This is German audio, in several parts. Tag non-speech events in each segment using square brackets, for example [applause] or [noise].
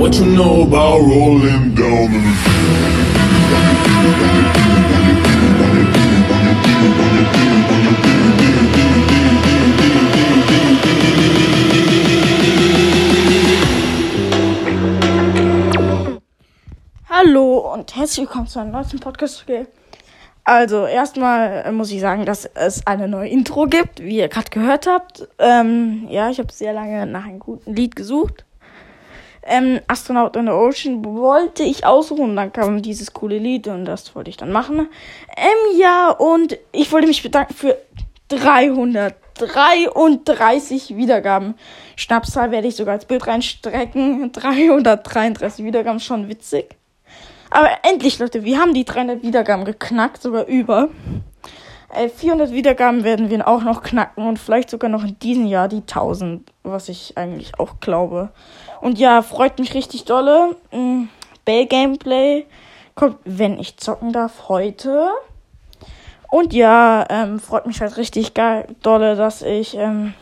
what you know about rolling down in Hallo und herzlich willkommen zu einem neuen Podcast. Okay. Also, erstmal äh, muss ich sagen, dass es eine neue Intro gibt, wie ihr gerade gehört habt. Ähm, ja, ich habe sehr lange nach einem guten Lied gesucht. Ähm, Astronaut in the Ocean wollte ich aussuchen und dann kam dieses coole Lied und das wollte ich dann machen. Ähm, ja, und ich wollte mich bedanken für 333 Wiedergaben. Schnapszahl werde ich sogar als Bild reinstrecken. [laughs] 333 Wiedergaben, schon witzig. Aber endlich, Leute, wir haben die 300 Wiedergaben geknackt, sogar über. Äh, 400 Wiedergaben werden wir auch noch knacken und vielleicht sogar noch in diesem Jahr die 1000, was ich eigentlich auch glaube. Und ja, freut mich richtig dolle. Mm, Bell Gameplay kommt, wenn ich zocken darf, heute. Und ja, ähm, freut mich halt richtig geil, dolle, dass ich ähm,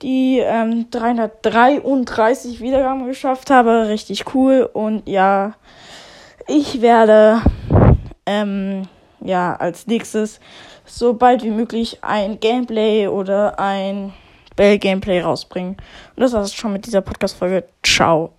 die ähm, 333 Wiedergaben geschafft habe. Richtig cool. Und ja, ich werde ähm, ja als nächstes so bald wie möglich ein Gameplay oder ein Bell Gameplay rausbringen. Und das war's schon mit dieser Podcast Folge. Ciao.